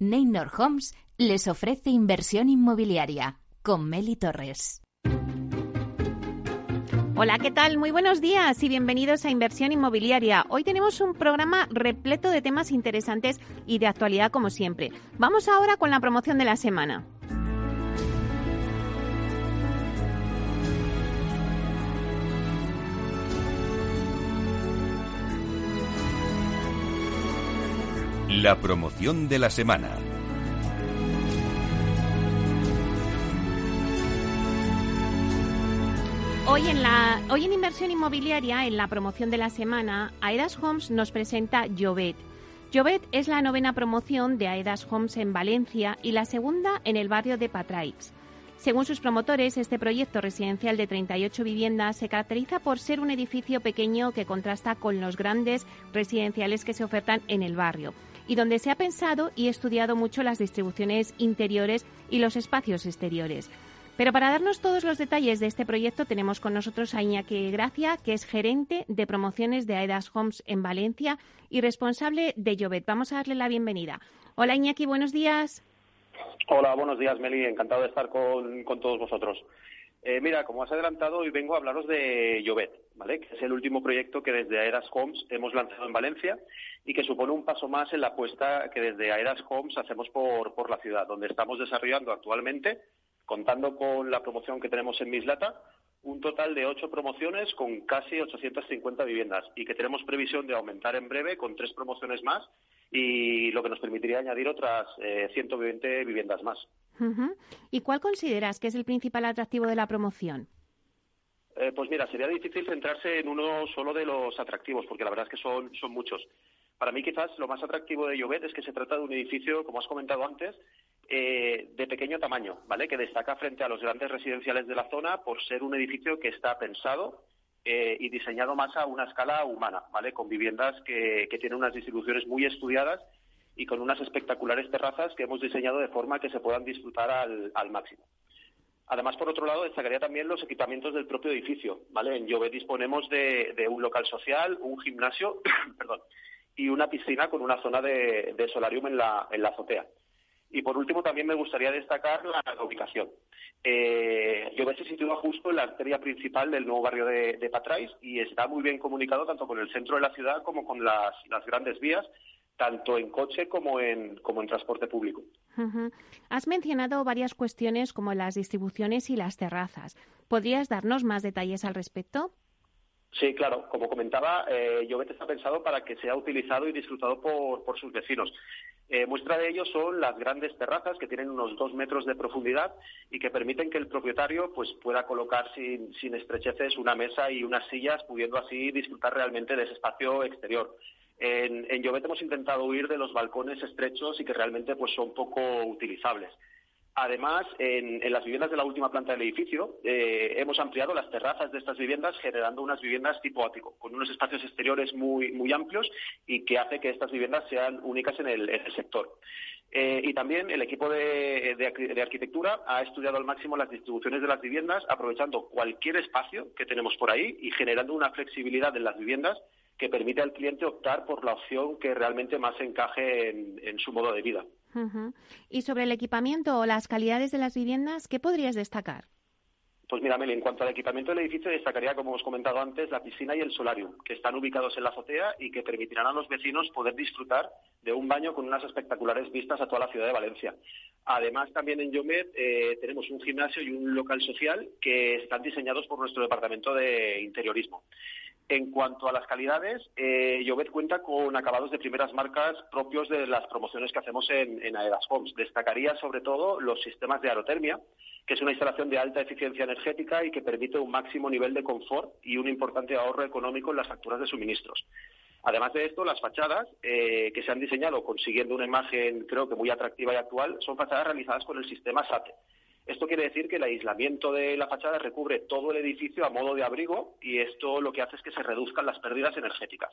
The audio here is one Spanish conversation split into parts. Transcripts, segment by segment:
Neynor Homes les ofrece inversión inmobiliaria con Meli Torres. Hola, ¿qué tal? Muy buenos días y bienvenidos a Inversión Inmobiliaria. Hoy tenemos un programa repleto de temas interesantes y de actualidad como siempre. Vamos ahora con la promoción de la semana. La promoción de la semana. Hoy en, la, hoy en Inversión Inmobiliaria, en la promoción de la semana, Aedas Homes nos presenta Llobet. Llobet es la novena promoción de Aedas Homes en Valencia y la segunda en el barrio de Patraix. Según sus promotores, este proyecto residencial de 38 viviendas se caracteriza por ser un edificio pequeño que contrasta con los grandes residenciales que se ofertan en el barrio y donde se ha pensado y estudiado mucho las distribuciones interiores y los espacios exteriores. Pero para darnos todos los detalles de este proyecto tenemos con nosotros a Iñaki Gracia, que es gerente de promociones de Aedas Homes en Valencia y responsable de Llobet. Vamos a darle la bienvenida. Hola Iñaki, buenos días. Hola, buenos días Meli, encantado de estar con, todos vosotros. Eh, mira, como has adelantado, hoy vengo a hablaros de Llobet, ¿vale? que es el último proyecto que desde Aedas Homes hemos lanzado en Valencia y que supone un paso más en la apuesta que desde Aedas Homes hacemos por, por la ciudad, donde estamos desarrollando actualmente, contando con la promoción que tenemos en Mislata, un total de ocho promociones con casi 850 viviendas y que tenemos previsión de aumentar en breve con tres promociones más y lo que nos permitiría añadir otras 120 eh, viviendas más. ¿Y cuál consideras que es el principal atractivo de la promoción? Eh, pues mira, sería difícil centrarse en uno solo de los atractivos, porque la verdad es que son, son muchos. Para mí, quizás lo más atractivo de Llobet es que se trata de un edificio, como has comentado antes, eh, de pequeño tamaño, ¿vale? Que destaca frente a los grandes residenciales de la zona por ser un edificio que está pensado eh, y diseñado más a una escala humana, ¿vale? Con viviendas que, que tienen unas distribuciones muy estudiadas y con unas espectaculares terrazas que hemos diseñado de forma que se puedan disfrutar al, máximo. Además, por otro lado, destacaría también los equipamientos del propio edificio. ¿vale? En Llobet disponemos de, un local social, un gimnasio perdón, y una piscina con una zona de, solarium en la, en la azotea. Y por último, también me gustaría destacar la, ubicación. Eh, Llobet se sitúa justo en la arteria principal del nuevo barrio de, de Patrais y está muy bien comunicado tanto con el centro de la ciudad como con las, grandes vías tanto en coche como en, como en transporte público. Has mencionado varias cuestiones como las distribuciones y las terrazas. ¿Podrías darnos más detalles al respecto? Sí, claro. Como comentaba, eh, está pensado para que sea utilizado y disfrutado por, por sus vecinos. Eh, muestra de ello son las grandes terrazas que tienen unos dos metros de profundidad y que permiten que el propietario pues, pueda colocar sin, sin estrecheces una mesa y unas sillas, pudiendo así disfrutar realmente de ese espacio exterior. En, en Llobet hemos intentado huir de los balcones estrechos y que realmente pues, son poco utilizables. Además, en, las viviendas de la última planta del edificio eh, hemos ampliado las terrazas de estas viviendas generando unas viviendas tipo ático, con unos espacios exteriores muy, amplios y que hace que estas viviendas sean únicas en el, sector. Eh, y también el equipo de, arquitectura ha estudiado al máximo las distribuciones de las viviendas, aprovechando cualquier espacio que tenemos por ahí y generando una flexibilidad en las viviendas que permite al cliente optar por la opción que realmente más encaje en, su modo de vida. Y sobre el equipamiento o las calidades de las viviendas, ¿qué podrías destacar? Pues mira, Meli, en cuanto al equipamiento del edificio, destacaría, como hemos comentado antes, la piscina y el solarium, que están ubicados en la azotea y que permitirán a los vecinos poder disfrutar de un baño con unas espectaculares vistas a toda la ciudad de Valencia. Además, también en Yomet eh, tenemos un gimnasio y un local social que están diseñados por nuestro departamento de interiorismo. En cuanto a las calidades, eh, cuenta con acabados de primeras marcas propios de las promociones que hacemos en, en Aedas Homes. Destacaría sobre todo los sistemas de aerotermia, que es una instalación de alta eficiencia energética y que permite un máximo nivel de confort y un importante ahorro económico en las facturas de suministros. Además de esto, las fachadas, eh, que se han diseñado consiguiendo una imagen creo que muy atractiva y actual, son fachadas realizadas con el sistema SATE, esto quiere decir que el aislamiento de la fachada recubre todo el edificio a modo de abrigo y esto lo que hace es que se reduzcan las pérdidas energéticas.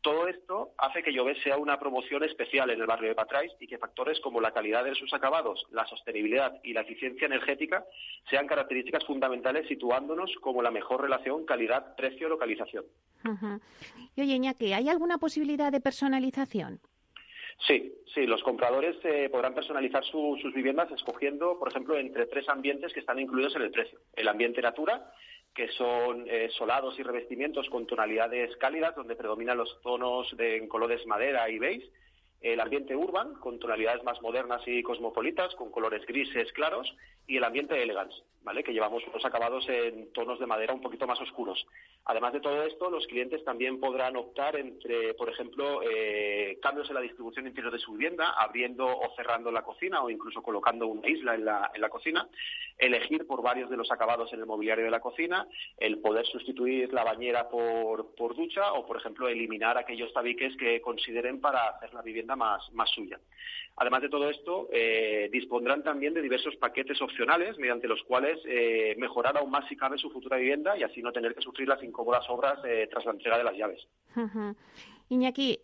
Todo esto hace que Llobet sea una promoción especial en el barrio de Patrais y que factores como la calidad de sus acabados, la sostenibilidad y la eficiencia energética sean características fundamentales situándonos como la mejor relación calidad-precio-localización. Y oye, ¿hay alguna posibilidad de personalización? Sí, sí, los compradores eh, podrán personalizar sus viviendas escogiendo, por ejemplo, entre tres ambientes que están incluidos en el precio. El ambiente natura, que son eh, solados y revestimientos con tonalidades cálidas, donde predominan los tonos de, en colores madera y beige. El ambiente urban, con tonalidades más modernas y cosmopolitas, con colores grises claros. Y el ambiente elegance, ¿vale? que llevamos unos acabados en tonos de madera un poquito más oscuros. Además de todo esto, los clientes también podrán optar entre, por ejemplo, eh, cambios en la distribución interior de su vivienda, abriendo o cerrando la cocina o incluso colocando una isla en la, en la cocina, elegir por varios de los acabados en el mobiliario de la cocina, el poder sustituir la bañera por, por ducha o, por ejemplo, eliminar aquellos tabiques que consideren para hacer la vivienda más, más suya. Además de todo esto, eh, dispondrán también de diversos paquetes opcionales mediante los cuales eh, mejorar aún más si cabe su futura vivienda y así no tener que sufrir las incómodas obras eh, tras la entrega de las llaves. Iñaki,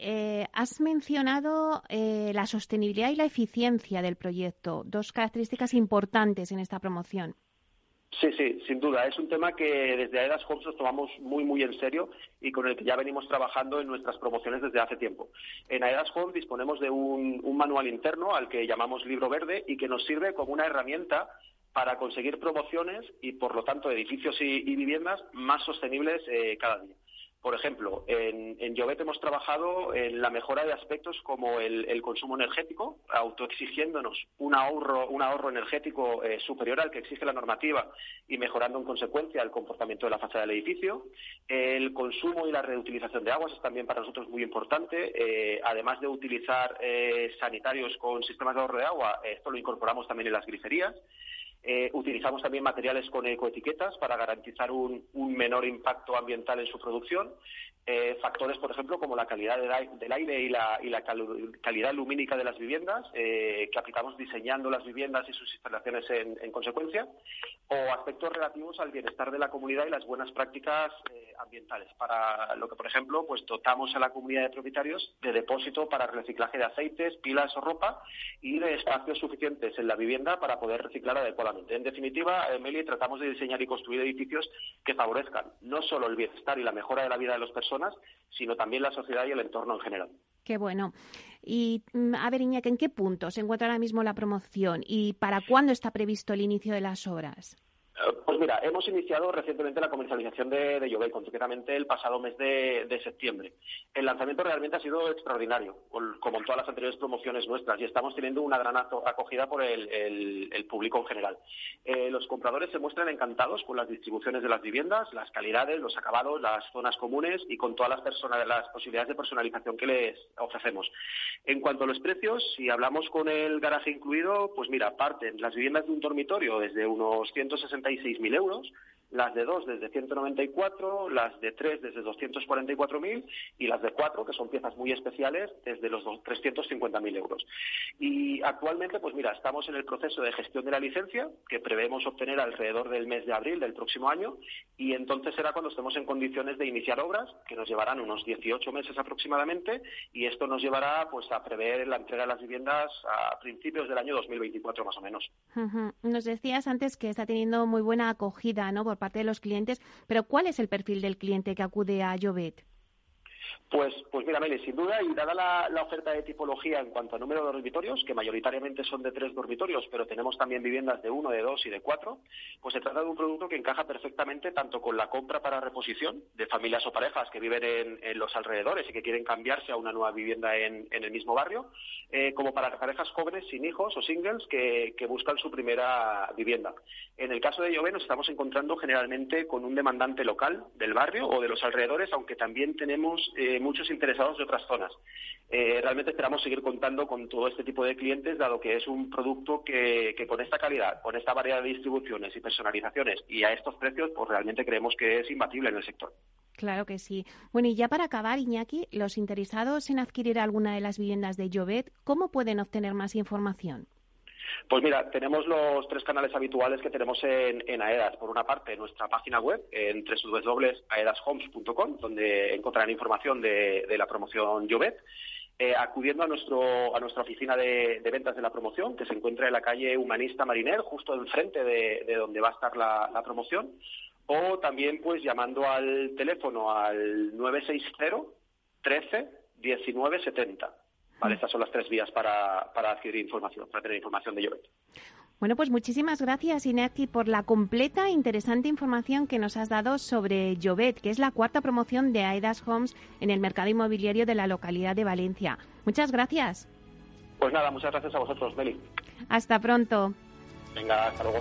has mencionado la sostenibilidad y la eficiencia del proyecto, dos características importantes en esta promoción. Sí, sí, sin duda. Es un tema que desde AEDAS Homes nos tomamos muy, muy en serio y con el que ya venimos trabajando en nuestras promociones desde hace tiempo. En AEDAS Homes disponemos de un, manual interno al que llamamos Libro Verde y que nos sirve como una herramienta para conseguir promociones y, por lo tanto, edificios y, viviendas más sostenibles eh, cada día. Por ejemplo, en, en hemos trabajado en la mejora de aspectos como el, consumo energético, autoexigiéndonos un ahorro, un ahorro energético eh, superior al que exige la normativa y mejorando en consecuencia el comportamiento de la fachada del edificio. El consumo y la reutilización de aguas es también para nosotros muy importante. Eh, además de utilizar sanitarios con sistemas de ahorro de agua, esto lo incorporamos también en las griferías. Eh, utilizamos también materiales con ecoetiquetas para garantizar un, menor impacto ambiental en su producción. Eh, factores, por ejemplo, como la calidad del aire y la, calidad lumínica de las viviendas, eh, que aplicamos diseñando las viviendas y sus instalaciones en, consecuencia, o aspectos relativos al bienestar de la comunidad y las buenas prácticas ambientales, para lo que, por ejemplo, pues dotamos a la comunidad de propietarios de depósito para reciclaje de aceites, pilas o ropa y de espacios suficientes en la vivienda para poder reciclar adecuadamente en definitiva, Emily, tratamos de diseñar y construir edificios que favorezcan no solo el bienestar y la mejora de la vida de las personas, sino también la sociedad y el entorno en general. Qué bueno. Y mm, a ver, Iñaki, ¿en qué punto se encuentra ahora mismo la promoción y para cuándo está previsto el inicio de las obras? Pues mira, hemos iniciado recientemente la comercialización de, de concretamente el pasado mes de, septiembre. El lanzamiento realmente ha sido extraordinario, como en todas las anteriores promociones nuestras, y estamos teniendo una gran acogida por el, público en general. Eh, los compradores se muestran encantados con las distribuciones de las viviendas, las calidades, los acabados, las zonas comunes y con todas las, persona, las posibilidades de personalización que les ofrecemos. En cuanto a los precios, si hablamos con el garaje incluido, pues mira, parten las viviendas de un dormitorio desde unos 160 66.000 euros las de dos desde 194, las de tres desde 244.000 y las de cuatro, que son piezas muy especiales, desde los 350.000 euros. Y actualmente, pues mira, estamos en el proceso de gestión de la licencia, que prevemos obtener alrededor del mes de abril del próximo año, y entonces será cuando estemos en condiciones de iniciar obras, que nos llevarán unos 18 meses aproximadamente, y esto nos llevará pues a prever la entrega de las viviendas a principios del año 2024 más o menos. Nos decías antes que está teniendo muy buena acogida, ¿no? Parte de los clientes, pero ¿cuál es el perfil del cliente que acude a Jovet? Pues, pues mira, Meli, sin duda, y dada la, oferta de tipología en cuanto a número de dormitorios, que mayoritariamente son de tres dormitorios, pero tenemos también viviendas de uno, de dos y de cuatro, pues se trata de un producto que encaja perfectamente tanto con la compra para reposición de familias o parejas que viven en, los alrededores y que quieren cambiarse a una nueva vivienda en, el mismo barrio, eh, como para parejas jóvenes sin hijos o singles que, buscan su primera vivienda. En el caso de Llove nos estamos encontrando generalmente con un demandante local del barrio o de los alrededores, aunque también tenemos eh, muchos interesados de otras zonas. Eh, realmente esperamos seguir contando con todo este tipo de clientes, dado que es un producto que, con esta calidad, con esta variedad de distribuciones y personalizaciones y a estos precios, pues realmente creemos que es imbatible en el sector. Claro que sí. Bueno, y ya para acabar, Iñaki, los interesados en adquirir alguna de las viviendas de Llobet, ¿cómo pueden obtener más información? Pues mira, tenemos los tres canales habituales que tenemos en, AEDAS. Por una parte, nuestra página web en www.aedashomes.com, donde encontrarán información de, la promoción Llobet. Eh, acudiendo a, nuestro, a nuestra oficina de, ventas de la promoción, que se encuentra en la calle Humanista Mariner, justo enfrente de, de donde va a estar la, la, promoción, o también pues llamando al teléfono al 960 13 19 70. ¿Vale? Estas son las tres vías para, para adquirir información, para tener información de Llobet. Bueno, pues muchísimas gracias, Iñaki, por la completa e interesante información que nos has dado sobre Llobet, que es la cuarta promoción de Aedas Homes en el mercado inmobiliario de la localidad de Valencia. Muchas gracias. Pues nada, muchas gracias a vosotros, Meli. Hasta pronto. Venga, hasta luego.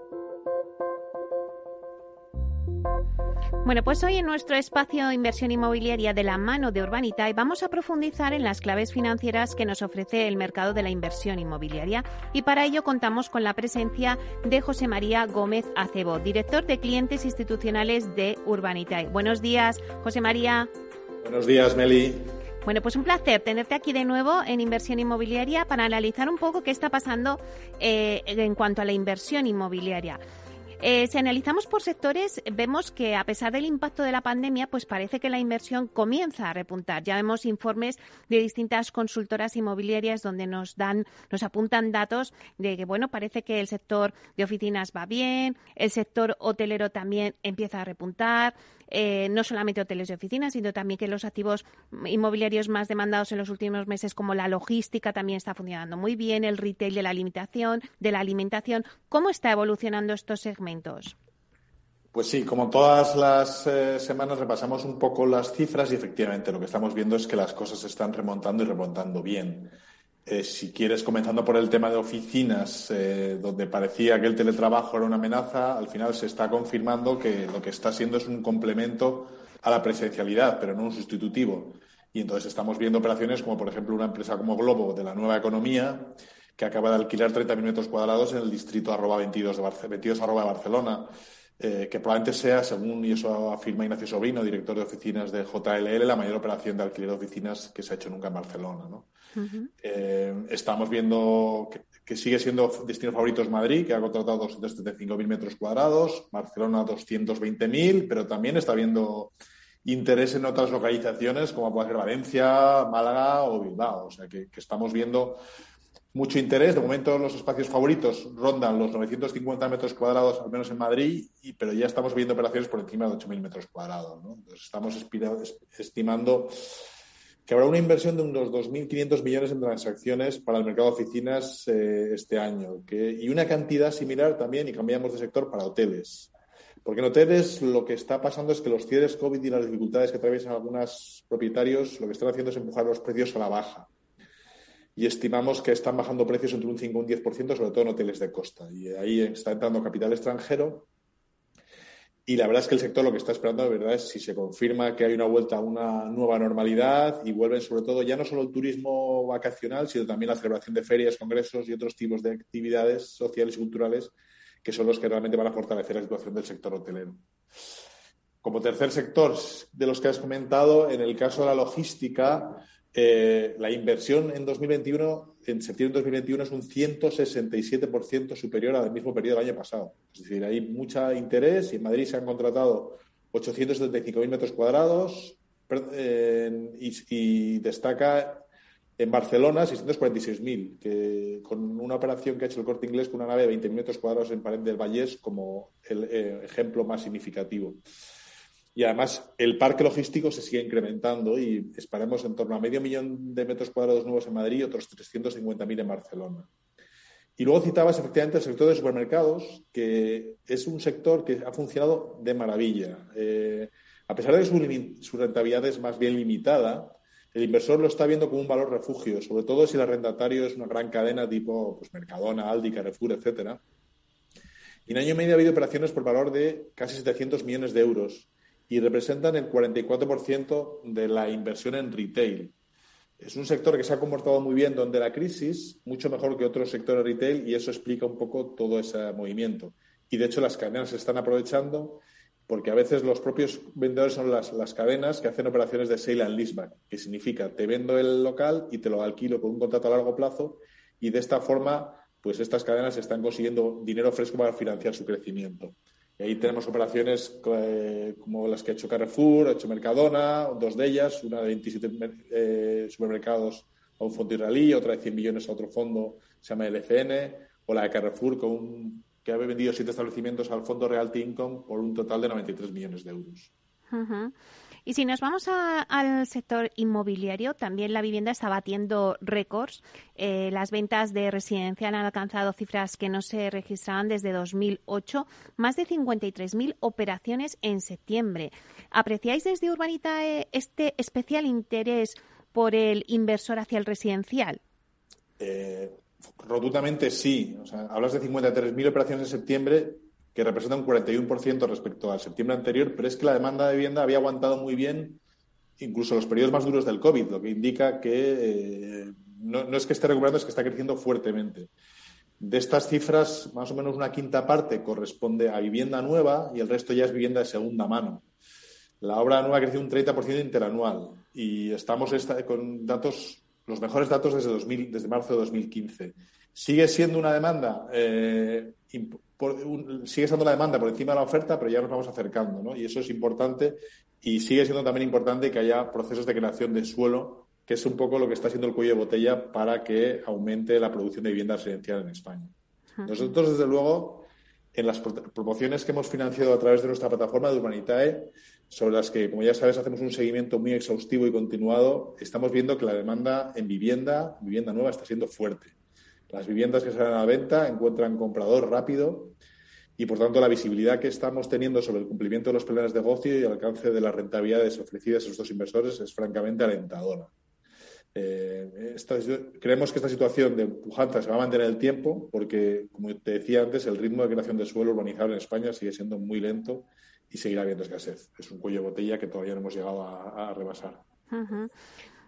Bueno, pues hoy en nuestro espacio Inversión Inmobiliaria de la mano de Urbanitae vamos a profundizar en las claves financieras que nos ofrece el mercado de la inversión inmobiliaria y para ello contamos con la presencia de José María Gómez Acebo, director de clientes institucionales de Urbanitae. Buenos días, José María. Buenos días, Meli. Bueno, pues un placer tenerte aquí de nuevo en Inversión Inmobiliaria para analizar un poco qué está pasando eh, en cuanto a la inversión inmobiliaria. Eh, si analizamos por sectores, vemos que a pesar del impacto de la pandemia, pues parece que la inversión comienza a repuntar. Ya vemos informes de distintas consultoras inmobiliarias donde nos dan, nos apuntan datos de que bueno, parece que el sector de oficinas va bien, el sector hotelero también empieza a repuntar, eh, no solamente hoteles y oficinas, sino también que los activos inmobiliarios más demandados en los últimos meses, como la logística, también está funcionando muy bien, el retail de la limitación, de la alimentación. ¿Cómo está evolucionando estos segmentos? Pues sí, como todas las eh, semanas repasamos un poco las cifras y efectivamente lo que estamos viendo es que las cosas se están remontando y remontando bien. Eh, si quieres, comenzando por el tema de oficinas, eh, donde parecía que el teletrabajo era una amenaza, al final se está confirmando que lo que está siendo es un complemento a la presencialidad, pero no un sustitutivo. Y entonces estamos viendo operaciones como, por ejemplo, una empresa como Globo de la nueva economía, que acaba de alquilar 30.000 metros cuadrados en el distrito arroba 22 de, 22 de Barcelona. Eh, que probablemente sea, según y eso afirma Ignacio Sobrino, director de oficinas de JLL, la mayor operación de alquiler de oficinas que se ha hecho nunca en Barcelona. ¿no? Eh, estamos viendo que, sigue siendo destino favoritos Madrid, que ha contratado 275.000 metros cuadrados, Barcelona 220.000, pero también está habiendo interés en otras localizaciones como puede ser Valencia, Málaga o Bilbao. O sea que, estamos viendo mucho interés. De momento los espacios favoritos rondan los 950 metros cuadrados, al menos en Madrid, y, pero ya estamos viendo operaciones por encima de 8.000 metros cuadrados. Entonces estamos estimando que habrá una inversión de unos 2.500 millones en transacciones para el mercado de oficinas eh, este año y una cantidad similar también, y cambiamos de sector, para hoteles. Porque en hoteles lo que está pasando es que los cierres COVID y las dificultades que atraviesan algunos propietarios lo que están haciendo es empujar los precios a la baja. Y estimamos que están bajando precios entre un 5 y un 10%, sobre todo en hoteles de costa. Y ahí está entrando capital extranjero y la verdad es que el sector lo que está esperando, de verdad, es si se confirma que hay una vuelta a una nueva normalidad y vuelven sobre todo ya no solo el turismo vacacional, sino también la celebración de ferias, congresos y otros tipos de actividades sociales y culturales que son los que realmente van a fortalecer la situación del sector hotelero. Como tercer sector de los que has comentado, en el caso de la logística, eh, la inversión en 2021, en septiembre de 2021, es un 167% superior al mismo periodo del año pasado. Es decir, hay mucho interés y en Madrid se han contratado 875.000 metros cuadrados y, destaca en Barcelona 646.000, que con una operación que ha hecho el corte inglés con una nave de 20.000 metros cuadrados en Pared del Vallés como el eh, ejemplo más significativo. Y además el parque logístico se sigue incrementando y esperamos en torno a medio millón de metros cuadrados nuevos en Madrid y otros 350.000 en Barcelona. Y luego citabas efectivamente el sector de supermercados, que es un sector que ha funcionado de maravilla. Eh, a pesar de que su, rentabilidad es más bien limitada, el inversor lo está viendo como un valor refugio, sobre todo si el arrendatario es una gran cadena tipo pues, Mercadona, Aldi, Carrefour, etcétera. Y en año y medio ha habido operaciones por valor de casi 700 millones de euros y representan el 44% de la inversión en retail. Es un sector que se ha comportado muy bien donde la crisis, mucho mejor que otros sectores retail, y eso explica un poco todo ese movimiento. Y de hecho las cadenas se están aprovechando porque a veces los propios vendedores son las, las cadenas que hacen operaciones de sale and leaseback, que significa te vendo el local y te lo alquilo con un contrato a largo plazo y de esta forma pues estas cadenas están consiguiendo dinero fresco para financiar su crecimiento. Y ahí tenemos operaciones eh, como las que ha hecho Carrefour, ha hecho Mercadona, dos de ellas, una de 27 eh, supermercados a un fondo israelí, otra de 100 millones a otro fondo, se llama LFN, o la de Carrefour, con que ha vendido siete establecimientos al fondo Realty Income por un total de 93 millones de euros. Y si nos vamos al sector inmobiliario, también la vivienda está batiendo récords. Eh, las ventas de residencial han alcanzado cifras que no se registraban desde 2008, más de 53.000 operaciones en septiembre. ¿Apreciáis desde Urbanitae este especial interés por el inversor hacia el residencial? Eh, rotundamente sí. hablas de 53.000 operaciones en septiembre que representa un 41% respecto al septiembre anterior, pero es que la demanda de vivienda había aguantado muy bien incluso los periodos más duros del COVID, lo que indica que eh, no, es que esté recuperando, es que está creciendo fuertemente. De estas cifras, más o menos una quinta parte corresponde a vivienda nueva y el resto ya es vivienda de segunda mano. La obra nueva ha crecido un 30% interanual y estamos con datos, los mejores datos desde, 2000, desde marzo de 2015. Sigue siendo una demanda eh, sigue siendo la demanda por encima de la oferta, pero ya nos vamos acercando, ¿no? Y eso es importante y sigue siendo también importante que haya procesos de creación de suelo, que es un poco lo que está siendo el cuello de botella para que aumente la producción de vivienda residencial en España. Nosotros, desde luego, en las promociones que hemos financiado a través de nuestra plataforma de Urbanitae, sobre las que, como ya sabes, hacemos un seguimiento muy exhaustivo y continuado, estamos viendo que la demanda en vivienda, vivienda nueva, está siendo fuerte. Las viviendas que salen a la venta encuentran comprador rápido y, por tanto, la visibilidad que estamos teniendo sobre el cumplimiento de los planes de negocio y el alcance de las rentabilidades ofrecidas a estos inversores es francamente alentadora. Eh, creemos que esta situación de pujanza se va a mantener el tiempo porque, como te decía antes, el ritmo de creación de suelo urbanizable en España sigue siendo muy lento y seguirá habiendo escasez. Es un cuello de botella que todavía no hemos llegado a, rebasar.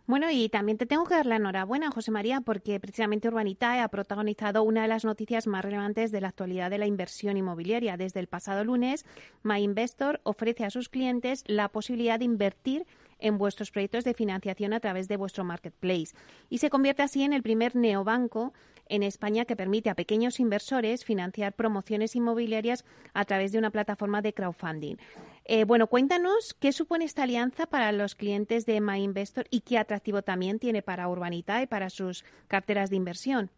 Bueno, y también te tengo que dar la enhorabuena, José María, porque precisamente Urbanitae ha protagonizado una de las noticias más relevantes de la actualidad de la inversión inmobiliaria. Desde el pasado lunes, MyInvestor ofrece a sus clientes la posibilidad de invertir en vuestros proyectos de financiación a través de vuestro marketplace y se convierte así en el primer neobanco en España que permite a pequeños inversores financiar promociones inmobiliarias a través de una plataforma de crowdfunding. Eh, bueno, cuéntanos qué supone esta alianza para los clientes de MyInvestor y qué atractivo también tiene para Urbanita y para sus carteras de inversión.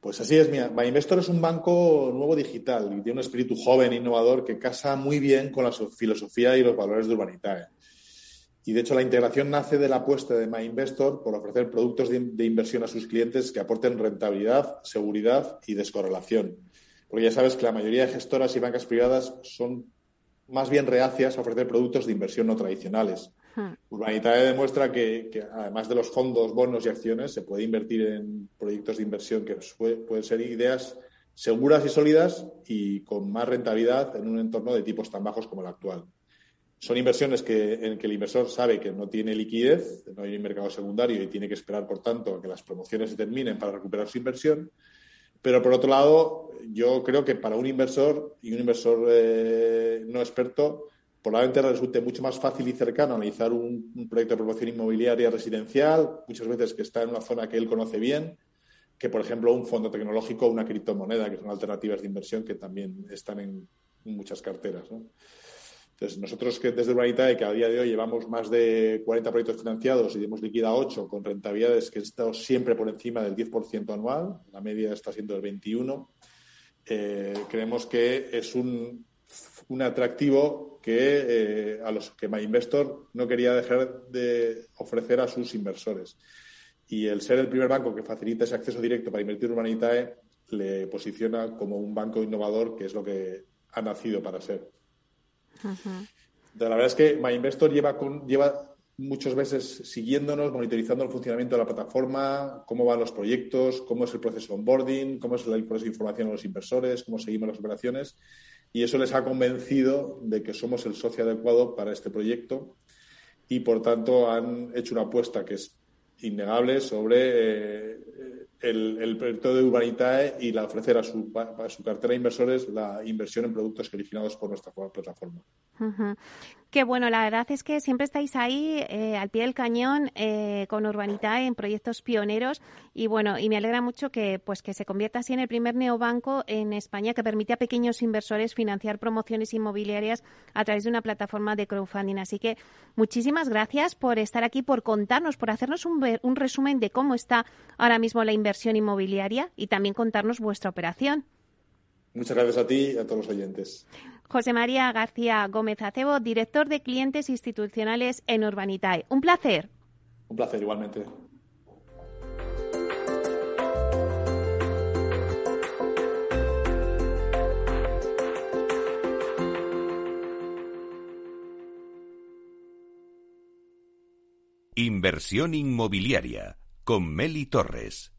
Pues así es, mira, MyInvestor es un banco nuevo digital y tiene un espíritu joven, innovador, que casa muy bien con la filosofía y los valores de Urbanitae. Y de hecho la integración nace de la apuesta de MyInvestor por ofrecer productos de, inversión a sus clientes que aporten rentabilidad, seguridad y descorrelación. Porque ya sabes que la mayoría de gestoras y bancas privadas son más bien reacias a ofrecer productos de inversión no tradicionales. Hmm. Urbanitae demuestra que, además de los fondos, bonos y acciones, se puede invertir en proyectos de inversión que pueden ser ideas seguras y sólidas y con más rentabilidad en un entorno de tipos tan bajos como el actual. Son inversiones que, en que el inversor sabe que no tiene liquidez, no hay un mercado secundario y tiene que esperar, por tanto, a que las promociones se terminen para recuperar su inversión. Pero, por otro lado, yo creo que para un inversor y un inversor eh, no experto, probablemente resulte mucho más fácil y cercano analizar un, proyecto de promoción inmobiliaria residencial, muchas veces que está en una zona que él conoce bien, que, por ejemplo, un fondo tecnológico o una criptomoneda, que son alternativas de inversión que también están en muchas carteras. ¿no? Entonces, nosotros que desde Urbanitae, que a día de hoy llevamos más de 40 proyectos financiados y hemos liquidado 8 con rentabilidades que han estado siempre por encima del 10% anual, la media está siendo el 21%, eh, creemos que es un, atractivo que eh, a los que MyInvestor no quería dejar de ofrecer a sus inversores. Y el ser el primer banco que facilita ese acceso directo para invertir en Urbanitae le posiciona como un banco innovador, que es lo que ha nacido para ser. La verdad es que MyInvestor lleva, con, lleva muchos meses siguiéndonos, monitorizando el funcionamiento de la plataforma, cómo van los proyectos, cómo es el proceso de onboarding, cómo es el proceso de información a los inversores, cómo seguimos las operaciones. Y eso les ha convencido de que somos el socio adecuado para este proyecto y, por tanto, han hecho una apuesta que es innegable sobre eh, el, proyecto de Urbanitae y la ofrecer a su, a su cartera de inversores la inversión en productos originados por nuestra plataforma. Que bueno, la verdad es que siempre estáis ahí eh, al pie del cañón eh, con Urbanitae en proyectos pioneros y bueno, y me alegra mucho que pues que se convierta así en el primer neobanco en España que permite a pequeños inversores financiar promociones inmobiliarias a través de una plataforma de crowdfunding. Así que muchísimas gracias por estar aquí, por contarnos, por hacernos un, un resumen de cómo está ahora mismo la inversión inmobiliaria y también contarnos vuestra operación. Muchas gracias a ti y a todos los oyentes. José María García Gómez Acebo, director de clientes institucionales en Urbanitae. Un placer. Un placer, igualmente. Inversión inmobiliaria con Meli Torres.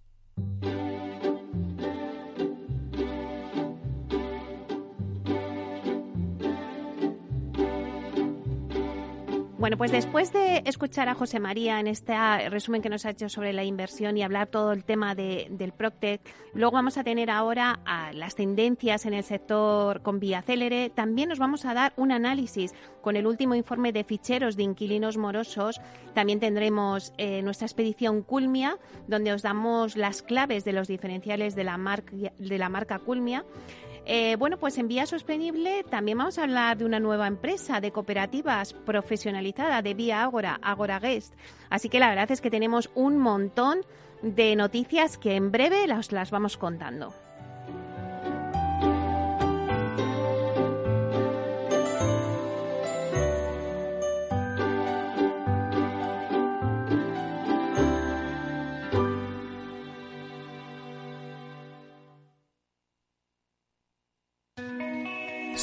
Bueno, pues después de escuchar a José María en este resumen que nos ha hecho sobre la inversión y hablar todo el tema del Proctec, luego vamos a tener ahora a las tendencias en el sector con vía célere. También nos vamos a dar un análisis con el último informe de ficheros de inquilinos morosos. También tendremos eh, nuestra expedición Culmia, donde os damos las claves de los diferenciales de la, marca, de la marca Culmia. Eh, bueno, pues en Vía Sostenible también vamos a hablar de una nueva empresa de cooperativas profesionalizada de Vía Agora, Agora Guest. Así que la verdad es que tenemos un montón de noticias que en breve las, las vamos contando.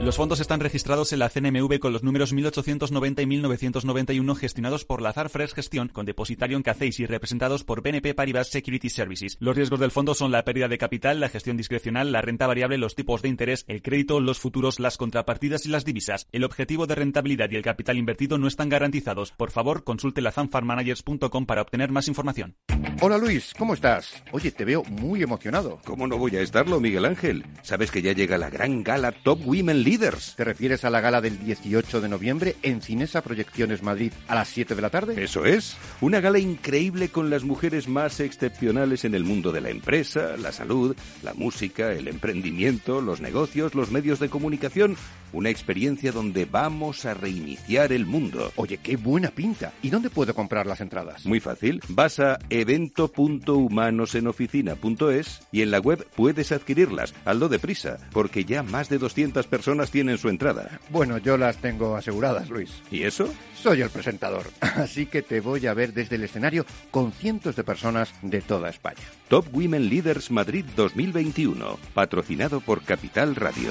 Los fondos están registrados en la CNMV con los números 1890 y 1991 gestionados por Lazar Fresh Gestión con depositario en CACEIS y representados por BNP Paribas Security Services. Los riesgos del fondo son la pérdida de capital, la gestión discrecional, la renta variable, los tipos de interés, el crédito, los futuros, las contrapartidas y las divisas. El objetivo de rentabilidad y el capital invertido no están garantizados. Por favor, consulte lazanfarmanagers.com para obtener más información. Hola Luis, ¿cómo estás? Oye, te veo muy emocionado. ¿Cómo no voy a estarlo, Miguel Ángel? Sabes que ya llega la gran gala Top Women ¿Te refieres a la gala del 18 de noviembre en Cinesa Proyecciones Madrid a las 7 de la tarde? Eso es. Una gala increíble con las mujeres más excepcionales en el mundo de la empresa, la salud, la música, el emprendimiento, los negocios, los medios de comunicación. Una experiencia donde vamos a reiniciar el mundo. Oye, qué buena pinta. ¿Y dónde puedo comprar las entradas? Muy fácil. Vas a evento.humanoseноficina.es y en la web puedes adquirirlas. Aldo deprisa, porque ya más de 200 personas tienen su entrada. Bueno, yo las tengo aseguradas, Luis. ¿Y eso? Soy el presentador, así que te voy a ver desde el escenario con cientos de personas de toda España. Top Women Leaders Madrid 2021, patrocinado por Capital Radio.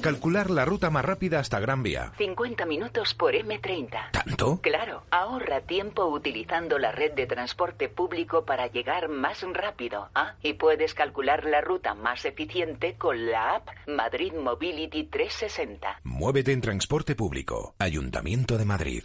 Calcular la ruta más rápida hasta Gran Vía. 50 minutos por M30. ¿Tanto? Claro, ahorra tiempo utilizando la red de transporte público para llegar más rápido. ¿ah? Y puedes calcular la ruta más eficiente con la app Madrid Mobility 360. Muévete en transporte público. Ayuntamiento de Madrid.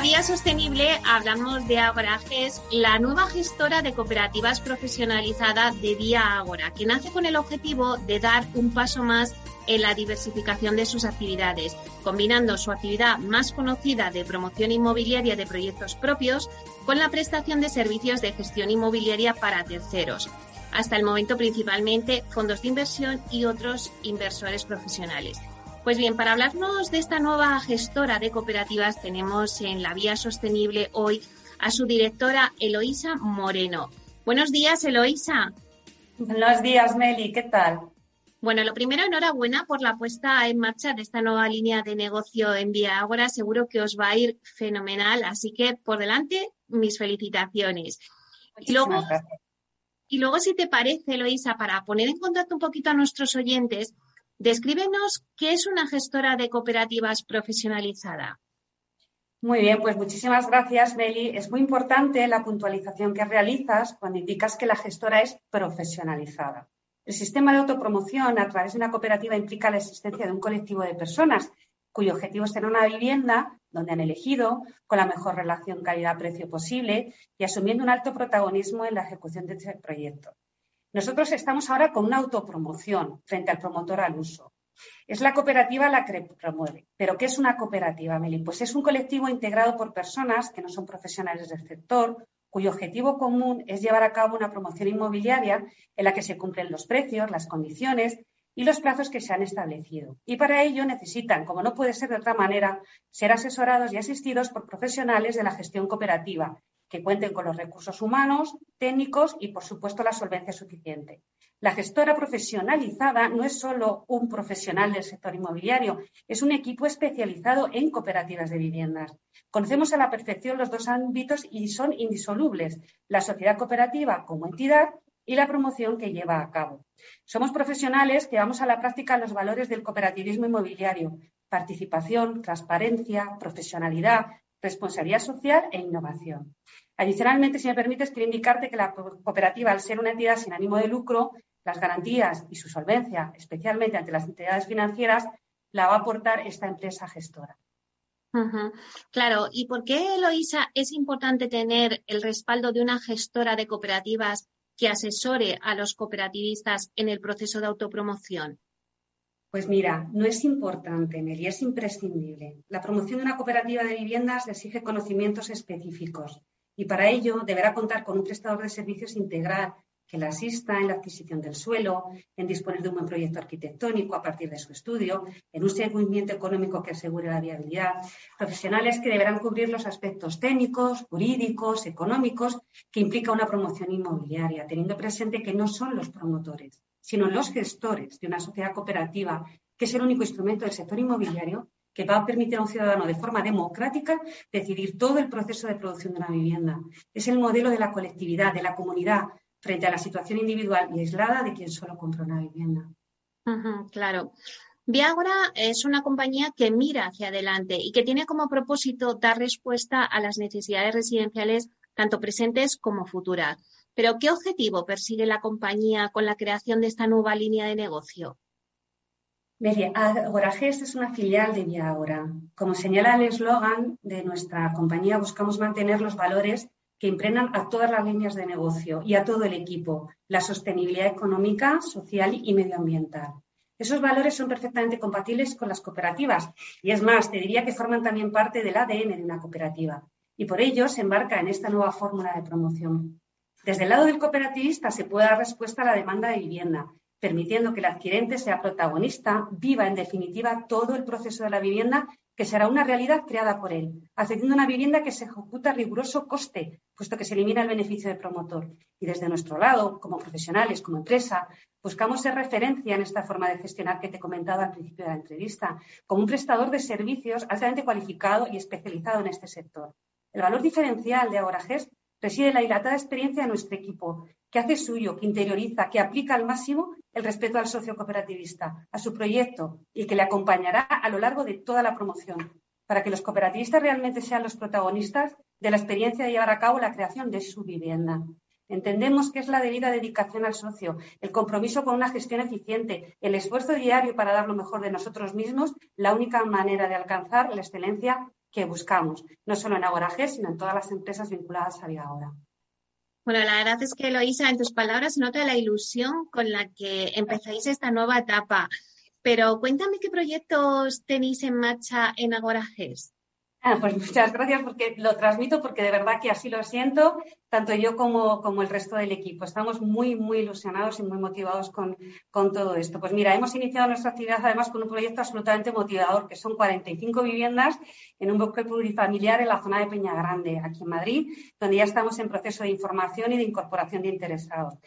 La Vía Sostenible hablamos de Agora la nueva gestora de cooperativas profesionalizada de Vía Agora, que nace con el objetivo de dar un paso más en la diversificación de sus actividades, combinando su actividad más conocida de promoción inmobiliaria de proyectos propios con la prestación de servicios de gestión inmobiliaria para terceros. Hasta el momento principalmente fondos de inversión y otros inversores profesionales. Pues bien, para hablarnos de esta nueva gestora de cooperativas tenemos en la vía sostenible hoy a su directora Eloísa Moreno. Buenos días, Eloísa. Buenos días, Meli. ¿Qué tal? Bueno, lo primero, enhorabuena por la puesta en marcha de esta nueva línea de negocio en Vía Ágora. Seguro que os va a ir fenomenal. Así que, por delante, mis felicitaciones. Y luego, y luego, si te parece, Loisa, para poner en contacto un poquito a nuestros oyentes, descríbenos qué es una gestora de cooperativas profesionalizada. Muy bien, pues muchísimas gracias, Meli. Es muy importante la puntualización que realizas cuando indicas que la gestora es profesionalizada. El sistema de autopromoción a través de una cooperativa implica la existencia de un colectivo de personas cuyo objetivo es tener una vivienda donde han elegido con la mejor relación calidad-precio posible y asumiendo un alto protagonismo en la ejecución de ese proyecto. Nosotros estamos ahora con una autopromoción frente al promotor al uso. Es la cooperativa la que promueve. ¿Pero qué es una cooperativa, Meli? Pues es un colectivo integrado por personas que no son profesionales del sector cuyo objetivo común es llevar a cabo una promoción inmobiliaria en la que se cumplen los precios, las condiciones y los plazos que se han establecido. Y para ello necesitan, como no puede ser de otra manera, ser asesorados y asistidos por profesionales de la gestión cooperativa, que cuenten con los recursos humanos, técnicos y, por supuesto, la solvencia suficiente. La gestora profesionalizada no es solo un profesional del sector inmobiliario, es un equipo especializado en cooperativas de viviendas. Conocemos a la perfección los dos ámbitos y son indisolubles, la sociedad cooperativa como entidad y la promoción que lleva a cabo. Somos profesionales que vamos a la práctica los valores del cooperativismo inmobiliario, participación, transparencia, profesionalidad, responsabilidad social e innovación. Adicionalmente, si me permites, quiero indicarte que la cooperativa, al ser una entidad sin ánimo de lucro, las garantías y su solvencia, especialmente ante las entidades financieras, la va a aportar esta empresa gestora. Claro, ¿y por qué, Eloisa, es importante tener el respaldo de una gestora de cooperativas que asesore a los cooperativistas en el proceso de autopromoción? Pues mira, no es importante, Meli, es imprescindible. La promoción de una cooperativa de viviendas exige conocimientos específicos y para ello deberá contar con un prestador de servicios integral que la asista en la adquisición del suelo, en disponer de un buen proyecto arquitectónico a partir de su estudio, en un seguimiento económico que asegure la viabilidad, profesionales que deberán cubrir los aspectos técnicos, jurídicos, económicos que implica una promoción inmobiliaria, teniendo presente que no son los promotores, sino los gestores de una sociedad cooperativa, que es el único instrumento del sector inmobiliario que va a permitir a un ciudadano de forma democrática decidir todo el proceso de producción de una vivienda. Es el modelo de la colectividad, de la comunidad, frente a la situación individual y aislada de quien solo compra una vivienda. claro. Viagra es una compañía que mira hacia adelante y que tiene como propósito dar respuesta a las necesidades residenciales tanto presentes como futuras. Pero, ¿qué objetivo persigue la compañía con la creación de esta nueva línea de negocio? Agoragest es una filial de Viagora. Como señala el eslogan de nuestra compañía, buscamos mantener los valores que impregnan a todas las líneas de negocio y a todo el equipo, la sostenibilidad económica, social y medioambiental. Esos valores son perfectamente compatibles con las cooperativas y es más, te diría que forman también parte del ADN de una cooperativa. y por ello se embarca en esta nueva fórmula de promoción. Desde el lado del cooperativista se puede dar respuesta a la demanda de vivienda, permitiendo que el adquirente sea protagonista, viva en definitiva todo el proceso de la vivienda que será una realidad creada por él, accediendo una vivienda que se ejecuta a riguroso coste, puesto que se elimina el beneficio del promotor. Y desde nuestro lado, como profesionales, como empresa, buscamos ser referencia en esta forma de gestionar que te he comentado al principio de la entrevista, como un prestador de servicios altamente cualificado y especializado en este sector. El valor diferencial de Agorages reside la dilatada experiencia de nuestro equipo, que hace suyo, que interioriza, que aplica al máximo el respeto al socio cooperativista, a su proyecto y que le acompañará a lo largo de toda la promoción, para que los cooperativistas realmente sean los protagonistas de la experiencia de llevar a cabo la creación de su vivienda. Entendemos que es la debida dedicación al socio, el compromiso con una gestión eficiente, el esfuerzo diario para dar lo mejor de nosotros mismos, la única manera de alcanzar la excelencia que buscamos, no solo en Agoraje, sino en todas las empresas vinculadas a Vida Ahora. Bueno, la verdad es que, Eloisa, en tus palabras nota la ilusión con la que empezáis esta nueva etapa. Pero cuéntame qué proyectos tenéis en marcha en Agorajes. Ah, pues muchas gracias porque lo transmito porque de verdad que así lo siento, tanto yo como, como el resto del equipo. Estamos muy, muy ilusionados y muy motivados con, con, todo esto. Pues mira, hemos iniciado nuestra actividad además con un proyecto absolutamente motivador, que son 45 viviendas en un bosque plurifamiliar en la zona de Peña Grande, aquí en Madrid, donde ya estamos en proceso de información y de incorporación de interesados.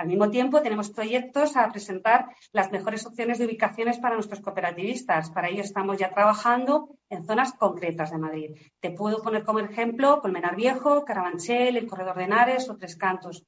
Al mismo tiempo, tenemos proyectos a presentar las mejores opciones de ubicaciones para nuestros cooperativistas. Para ello estamos ya trabajando en zonas concretas de Madrid. Te puedo poner como ejemplo Colmenar Viejo, Carabanchel, el Corredor de Henares o Tres Cantos.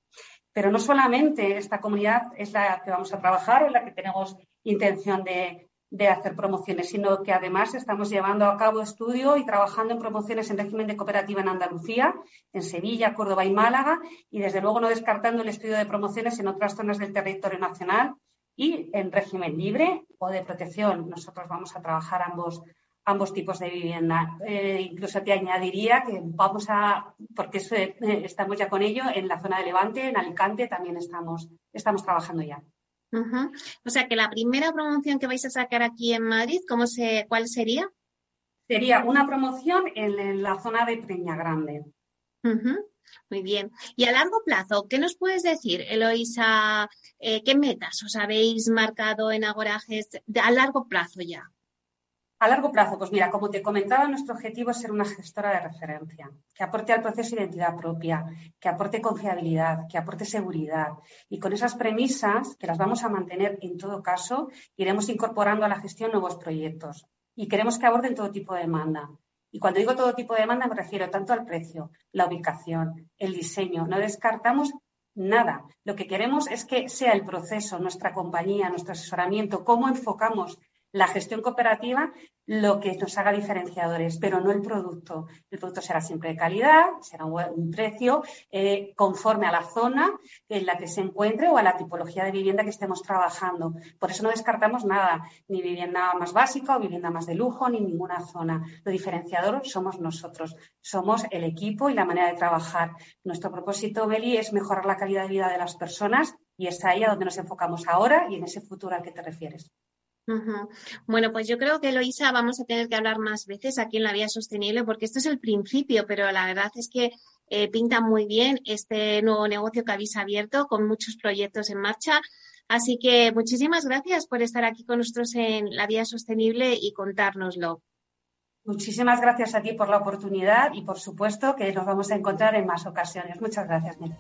Pero no solamente esta comunidad es la que vamos a trabajar o la que tenemos intención de, de hacer promociones, sino que además estamos llevando a cabo estudio y trabajando en promociones en régimen de cooperativa en Andalucía, en Sevilla, Córdoba y Málaga, y desde luego no descartando el estudio de promociones en otras zonas del territorio nacional y en régimen libre o de protección. Nosotros vamos a trabajar ambos, ambos tipos de vivienda. Eh, incluso te añadiría que vamos a, porque eh, estamos ya con ello, en la zona de Levante, en Alicante, también estamos, estamos trabajando ya. O sea que la primera promoción que vais a sacar aquí en Madrid, ¿cómo se, ¿cuál sería? Sería una promoción en, la zona de Peña Grande. Muy bien. Y a largo plazo, ¿qué nos puedes decir, Eloisa? Eh, ¿Qué metas os habéis marcado en Agorajes a largo plazo ya? A largo plazo, pues mira, como te comentaba, nuestro objetivo es ser una gestora de referencia, que aporte al proceso identidad propia, que aporte confiabilidad, que aporte seguridad. Y con esas premisas, que las vamos a mantener en todo caso, iremos incorporando a la gestión nuevos proyectos. Y queremos que aborden todo tipo de demanda. Y cuando digo todo tipo de demanda me refiero tanto al precio, la ubicación, el diseño. No descartamos nada. Lo que queremos es que sea el proceso, nuestra compañía, nuestro asesoramiento, cómo enfocamos la gestión cooperativa lo que nos haga diferenciadores, pero no el producto. El producto será siempre de calidad, será un, precio eh, conforme a la zona en la que se encuentre o a la tipología de vivienda que estemos trabajando. Por eso no descartamos nada, ni vivienda más básica o vivienda más de lujo, ni ninguna zona. Lo diferenciador somos nosotros, somos el equipo y la manera de trabajar. Nuestro propósito, Beli, es mejorar la calidad de vida de las personas y es ahí a donde nos enfocamos ahora y en ese futuro al que te refieres. Bueno, pues yo creo que Eloisa vamos a tener que hablar más veces aquí en la vía sostenible porque esto es el principio, pero la verdad es que eh, pinta muy bien este nuevo negocio que habéis abierto con muchos proyectos en marcha. Así que muchísimas gracias por estar aquí con nosotros en la vía sostenible y contárnoslo. Muchísimas gracias a ti por la oportunidad y por supuesto que nos vamos a encontrar en más ocasiones. Muchas gracias, Mel.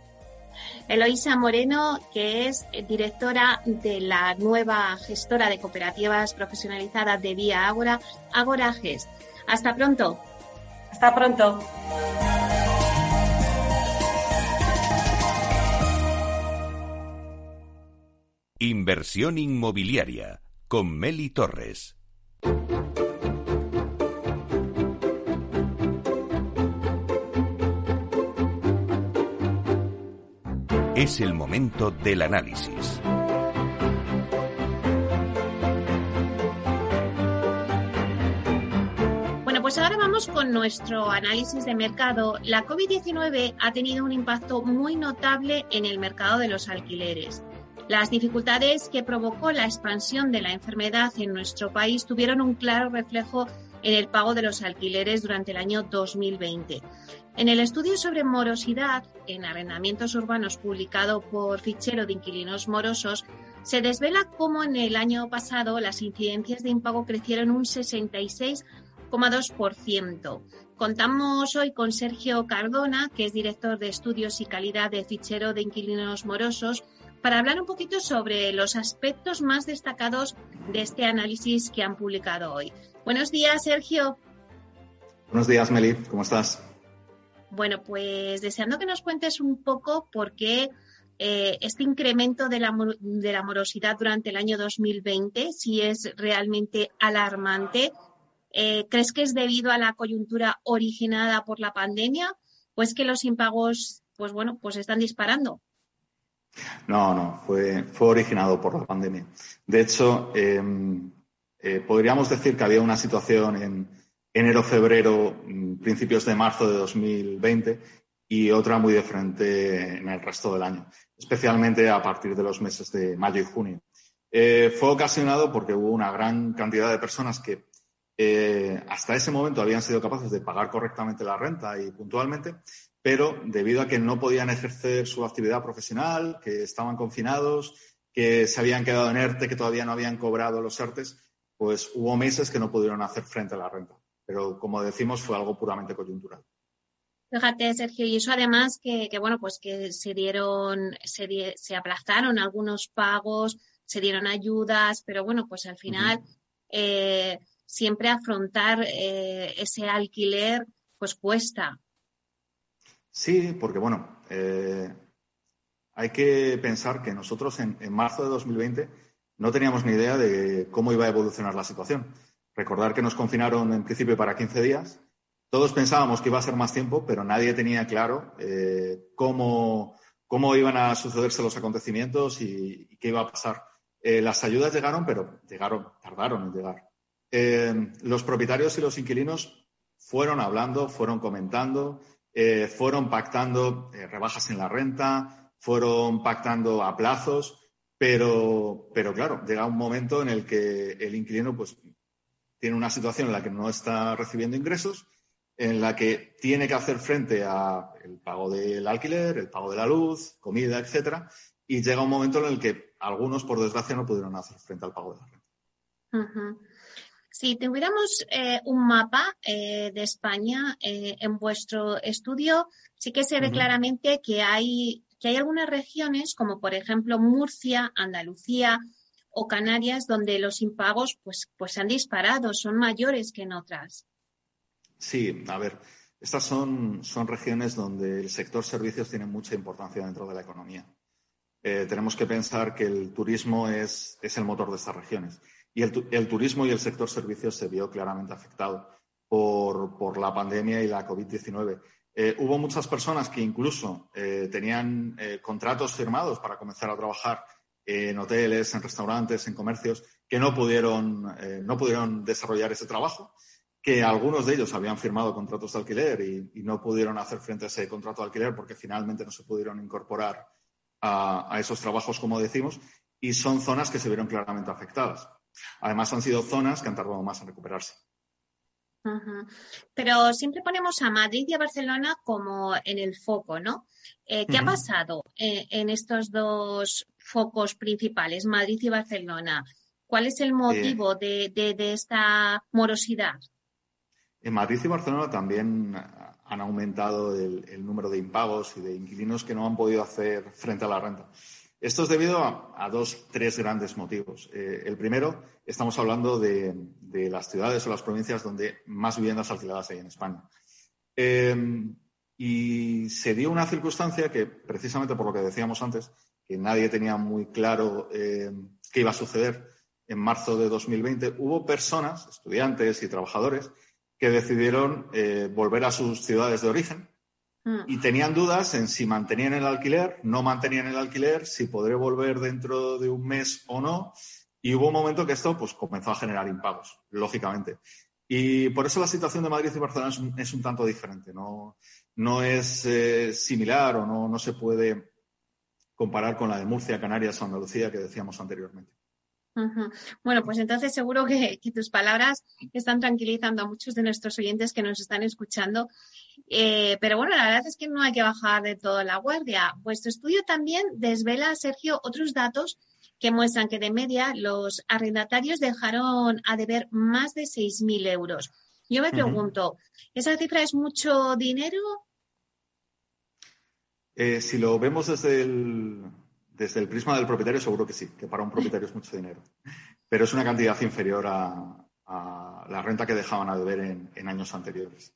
Eloisa Moreno, que es directora de la nueva gestora de cooperativas profesionalizadas de Vía Ágora, Agora Gest. Hasta pronto. Hasta pronto. Inversión inmobiliaria con Meli Torres. Es el momento del análisis. Bueno, pues ahora vamos con nuestro análisis de mercado. La COVID-19 ha tenido un impacto muy notable en el mercado de los alquileres. Las dificultades que provocó la expansión de la enfermedad en nuestro país tuvieron un claro reflejo en el pago de los alquileres durante el año 2020. En el estudio sobre morosidad en arrendamientos urbanos publicado por Fichero de Inquilinos Morosos, se desvela cómo en el año pasado las incidencias de impago crecieron un 66,2%. Contamos hoy con Sergio Cardona, que es director de estudios y calidad de Fichero de Inquilinos Morosos, para hablar un poquito sobre los aspectos más destacados de este análisis que han publicado hoy. Buenos días, Sergio. Buenos días, Meli. ¿Cómo estás? Bueno, pues deseando que nos cuentes un poco por qué eh, este incremento de la, de la morosidad durante el año 2020, si es realmente alarmante. Eh, ¿Crees que es debido a la coyuntura originada por la pandemia o es que los impagos, pues bueno, pues están disparando? No, no, fue, fue originado por la pandemia. De hecho, em, eh, podríamos decir que había una situación en, enero, febrero, mm, principios de marzo de 2020 y otra muy diferente en el resto del año, especialmente a partir de los meses de mayo y junio. Eh, fue ocasionado porque hubo una gran cantidad de personas que eh, hasta ese momento habían sido capaces de pagar correctamente la renta y puntualmente, pero debido a que no podían ejercer su actividad profesional, que estaban confinados, que se habían quedado en ERTE, que todavía no habían cobrado los ERTES, pues hubo meses que no pudieron hacer frente a la renta pero como decimos fue algo puramente coyuntural. Fíjate, Sergio, y eso además que, bueno, pues que se dieron, se, se, aplazaron algunos pagos, se dieron ayudas, pero bueno, pues al final eh, siempre afrontar eh, ese alquiler pues cuesta. Sí, porque bueno, eh, hay que pensar que nosotros en, marzo de 2020 no teníamos ni idea de cómo iba a evolucionar la situación. Recordar que nos confinaron en principio para 15 días. Todos pensábamos que iba a ser más tiempo, pero nadie tenía claro eh, cómo, cómo, iban a sucederse los acontecimientos y, qué iba a pasar. Eh, las ayudas llegaron, pero llegaron, tardaron en llegar. Eh, los propietarios y los inquilinos fueron hablando, fueron comentando, fueron pactando rebajas en la renta, fueron pactando a plazos, pero, pero claro, llega un momento en el que el inquilino pues, tiene una situación en la que no está recibiendo ingresos, en la que tiene que hacer frente al pago del alquiler, el pago de la luz, comida, etcétera, y llega un momento en el que algunos, por desgracia, no pudieron hacer frente al pago de la renta. Si tuviéramos eh, un mapa eh, de España eh, en vuestro estudio, sí que se ve claramente que hay, que hay algunas regiones, como por ejemplo Murcia, Andalucía, o Canarias donde los impagos pues, pues han disparado, son mayores que en otras. Sí, a ver, estas son, son regiones donde el sector servicios tiene mucha importancia dentro de la economía. Tenemos que pensar que el turismo es, es el motor de estas regiones. Y el, turismo y el sector servicios se vio claramente afectado por, la pandemia y la COVID-19. Eh, hubo muchas personas que incluso eh, tenían contratos firmados para comenzar a trabajar en hoteles, en restaurantes, en comercios, que no pudieron, eh, no pudieron desarrollar ese trabajo, que algunos de ellos habían firmado contratos de alquiler y, no pudieron hacer frente a ese contrato de alquiler porque finalmente no se pudieron incorporar a, esos trabajos, como decimos, y son zonas que se vieron claramente afectadas. Además, han sido zonas que han tardado más en recuperarse. Pero siempre ponemos a Madrid y a Barcelona como en el foco, ¿no? Eh, ¿Qué ha pasado eh, en estos dos focos principales, Madrid y Barcelona. ¿Cuál es el motivo de, esta morosidad? En Madrid y Barcelona también han aumentado el, número de impagos y de inquilinos que no han podido hacer frente a la renta. Esto es debido a, dos, tres grandes motivos. Eh, el primero, estamos hablando de, las ciudades o las provincias donde más viviendas alquiladas hay en España. Eh, y se dio una circunstancia que, precisamente por lo que decíamos antes, que nadie tenía muy claro eh, qué iba a suceder en marzo de 2020, hubo personas, estudiantes y trabajadores, que decidieron volver a sus ciudades de origen. Y tenían dudas en si mantenían el alquiler, no mantenían el alquiler, si podré volver dentro de un mes o no. Y hubo un momento que esto pues, comenzó a generar impagos, lógicamente. Y por eso la situación de Madrid y Barcelona es un, tanto diferente. No, no es eh, similar o no, no se puede comparar con la de Murcia, Canarias o Andalucía que decíamos anteriormente. Bueno, pues entonces seguro que, tus palabras están tranquilizando a muchos de nuestros oyentes que nos están escuchando. Eh, pero bueno, la verdad es que no hay que bajar de todo la guardia. Vuestro estudio también desvela, Sergio, otros datos que muestran que de media los arrendatarios dejaron a deber más de 6.000 euros. Yo me pregunto, ¿esa cifra es mucho dinero? Eh, si lo vemos desde el, desde el prisma del propietario, seguro que sí, que para un propietario es mucho dinero. Pero es una cantidad inferior a, la renta que dejaban a deber en, años anteriores.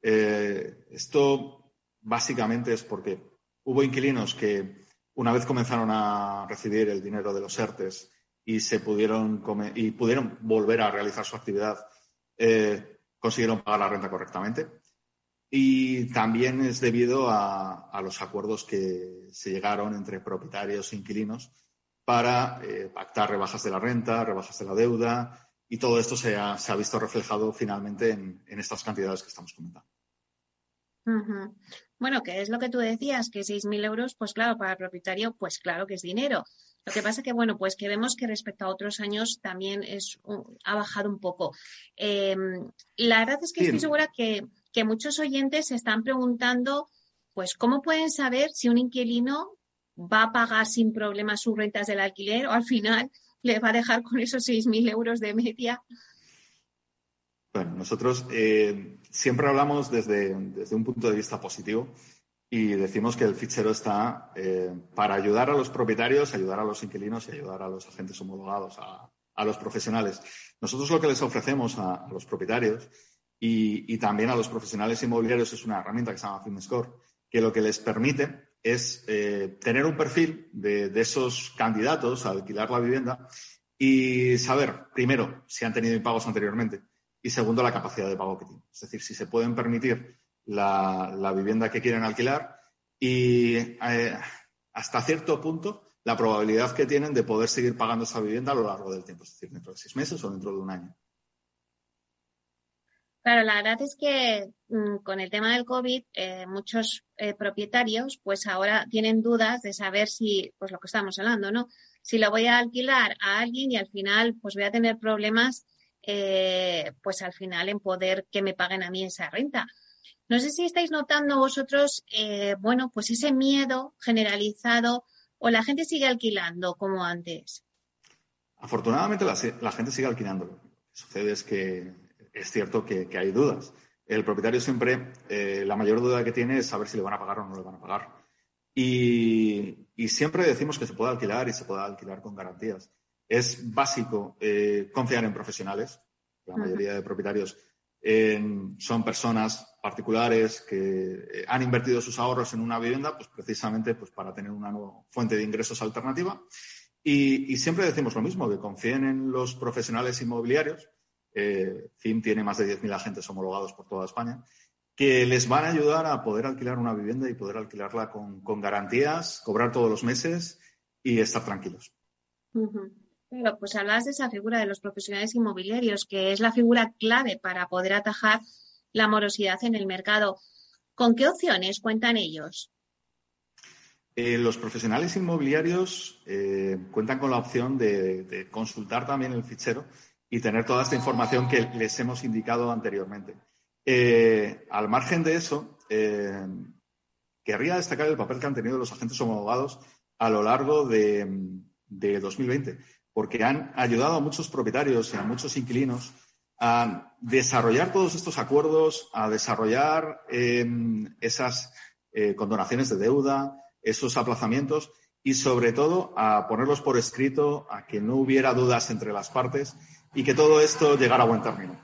Eh, esto básicamente es porque hubo inquilinos que una vez comenzaron a recibir el dinero de los ERTES y se pudieron y pudieron volver a realizar su actividad, eh, consiguieron pagar la renta correctamente. Y también es debido a, los acuerdos que se llegaron entre propietarios e inquilinos para eh, pactar rebajas de la renta, rebajas de la deuda, y todo esto se ha, visto reflejado finalmente en, estas cantidades que estamos comentando. Bueno, que es lo que tú decías, que 6.000 euros, pues claro, para el propietario, pues claro que es dinero. Lo que pasa que, bueno, pues que vemos que respecto a otros años también es, ha bajado un poco. Em, la verdad es que estoy segura que, que muchos oyentes se están preguntando, pues, ¿cómo pueden saber si un inquilino va a pagar sin problema sus rentas del alquiler o al final le va a dejar con esos 6.000 euros de media? Bueno, nosotros eh, siempre hablamos desde, desde, un punto de vista positivo y decimos que el fichero está eh, para ayudar a los propietarios, ayudar a los inquilinos y ayudar a los agentes homologados, a, a los profesionales. Nosotros lo que les ofrecemos a los propietarios y, también a los profesionales inmobiliarios es una herramienta que se llama FinScore, que lo que les permite es eh, tener un perfil de, esos candidatos a alquilar la vivienda y saber, primero, si han tenido impagos anteriormente y segundo, la capacidad de pago que tienen. Es decir, si se pueden permitir la, vivienda que quieren alquilar y eh, hasta cierto punto la probabilidad que tienen de poder seguir pagando esa vivienda a lo largo del tiempo, es decir, dentro de seis meses o dentro de un año. Claro, la verdad es que mm, con el tema del COVID, eh, muchos eh, propietarios, pues ahora tienen dudas de saber si, pues lo que estamos hablando, ¿no? Si lo voy a alquilar a alguien y al final, pues voy a tener problemas, eh, pues al final en poder que me paguen a mí esa renta. No sé si estáis notando vosotros, bueno, pues ese miedo generalizado o la gente sigue alquilando como antes. Afortunadamente la, la gente sigue alquilando. Lo que sucede es que es cierto que, hay dudas. El propietario siempre, eh, la mayor duda que tiene es saber si le van a pagar o no le van a pagar. Y, siempre decimos que se puede alquilar y se puede alquilar con garantías. Es básico eh, confiar en profesionales. La mayoría de propietarios son personas particulares que eh, han invertido sus ahorros en una vivienda, pues precisamente pues, para tener una nueva fuente de ingresos alternativa. Y, y siempre decimos lo mismo, que confíen en los profesionales inmobiliarios eh, FIM tiene más de 10.000 agentes homologados por toda España, que les van a ayudar a poder alquilar una vivienda y poder alquilarla con, garantías, cobrar todos los meses y estar tranquilos. Pero pues hablas de esa figura de los profesionales inmobiliarios, que es la figura clave para poder atajar la morosidad en el mercado. ¿Con qué opciones cuentan ellos? Eh, los profesionales inmobiliarios eh, cuentan con la opción de, consultar también el fichero y tener toda esta información que les hemos indicado anteriormente. Eh, al margen de eso, eh, querría destacar el papel que han tenido los agentes homologados a lo largo de, 2020, porque han ayudado a muchos propietarios y a muchos inquilinos a desarrollar todos estos acuerdos, a desarrollar em, esas eh, condonaciones de deuda, esos aplazamientos y sobre todo a ponerlos por escrito, a que no hubiera dudas entre las partes y que todo esto llegara a buen término.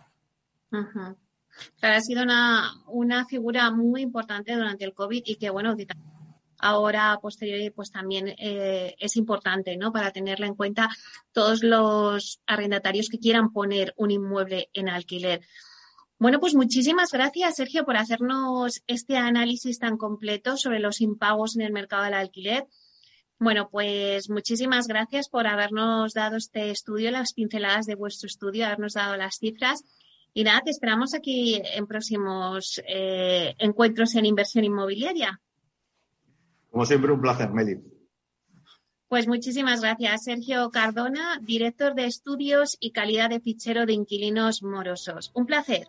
ha sido una, figura muy importante durante el COVID y que, bueno, ahora posteriori pues también eh, es importante, ¿no? Para tenerla en cuenta todos los arrendatarios que quieran poner un inmueble en alquiler. Bueno, pues muchísimas gracias, Sergio, por hacernos este análisis tan completo sobre los impagos en el mercado del alquiler. Bueno, pues muchísimas gracias por habernos dado este estudio, las pinceladas de vuestro estudio, habernos dado las cifras. Y nada, te esperamos aquí en próximos eh, encuentros en inversión inmobiliaria. Como siempre, un placer, Meli. Pues Pues muchísimas gracias, Sergio Cardona, director de estudios y calidad de fichero de inquilinos morosos. Un placer.